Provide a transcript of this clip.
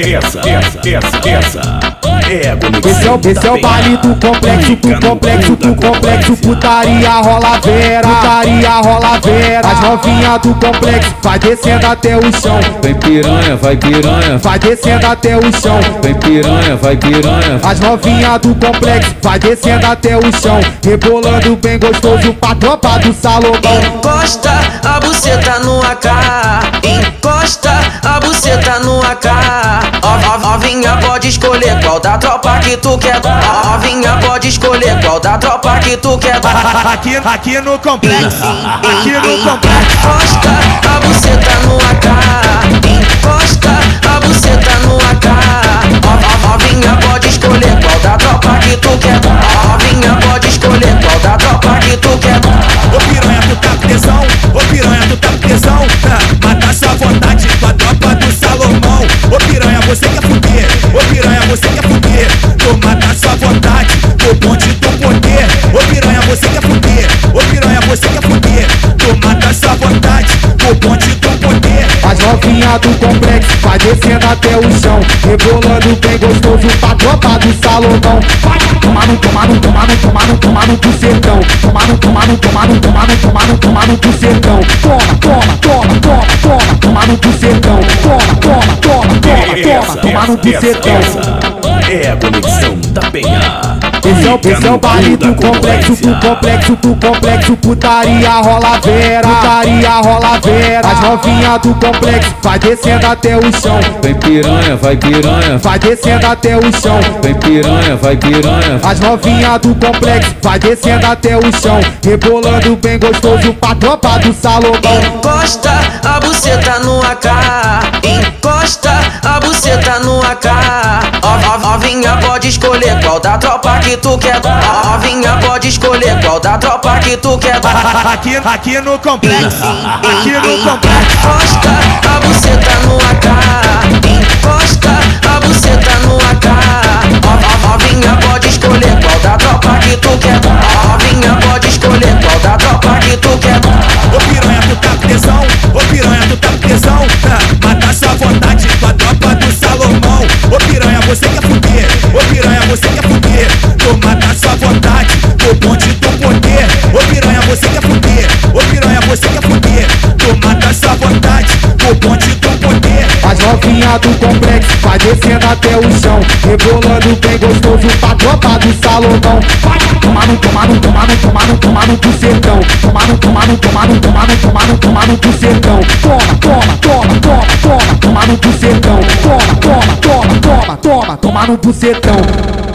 essa, essa, essa, essa. É Esse é o, esse é o baile do complexo, do complexo, do complexo Putaria rola vera, putaria rola vera. As novinhas do complexo, vai descendo até o chão. Vem piranha, vai piranha, Vai descendo até o chão. Vem piranha, vai piranha. As novinhas do complexo, vai descendo até o chão. Rebolando bem gostoso pra tropa do salomão Encosta a buceta no AK Encosta a buceta escolher qual da tropa que tu quer Ó, Novinha pode escolher qual da tropa que tu quer Aqui, aqui no complexo, aqui no complexo. Encosta a buceta no AK Encosta a buceta no AK ó, Novinha pode escolher qual da tropa que tu quer Ó, Novinha pode escolher qual da tropa que tu quer Ô piranha, tu tá tesão, ô piranha, tu tá tesão. Sua vontade o bonde do poder. As novinhas do complexo, vai descendo até o chão Rebolando bem gostoso pra tropa do salomão. Vai no bucetão Tomar no, tomar no, tomar no, tomar no, tomar no, tomar no bucetão Toma, toma, toma, toma, toma, tomar no bucetão Toma, toma, toma, toma, toma, no bucetão essa é a conexão da penha. Esse é o, esse é o baile do complexo, do complexo, do complexo Putaria rola vera, putaria rola vera. As novinhas do complexo, vai descendo até o chão. Vem piranha, vai piranha, Vai descendo até o chão. Vem piranha, vai piranha. As novinhas do complexo, vai descendo até o chão. Rebolando bem gostoso pra tropa do salomão Encosta a buceta no AK a buceta no AK Novinha pode escolher qual da tropa que tu quer. Ó, Novinha pode escolher qual da tropa que tu quer. Aqui, aqui no complexo, aqui no complexo. Encosta a buceta no AK Encosta a buceta no AK Novinha pode escolher qual da tropa que tu quer. Ó, Novinha pode escolher qual da tropa que tu quer novinhas do complexo, vai descendo até o chão. Rebolando bem gostoso pra tropa do salomão. Vai tomar no, tomar no, tomar no, tomar no, tomar no bucetão Tomar no, tomar no, tomar no, tomar no, tomar no, tomar no bucetão Toma, toma, toma, toma, toma, tomar no bucetão Toma, toma, toma, toma, toma, tomar no bucetão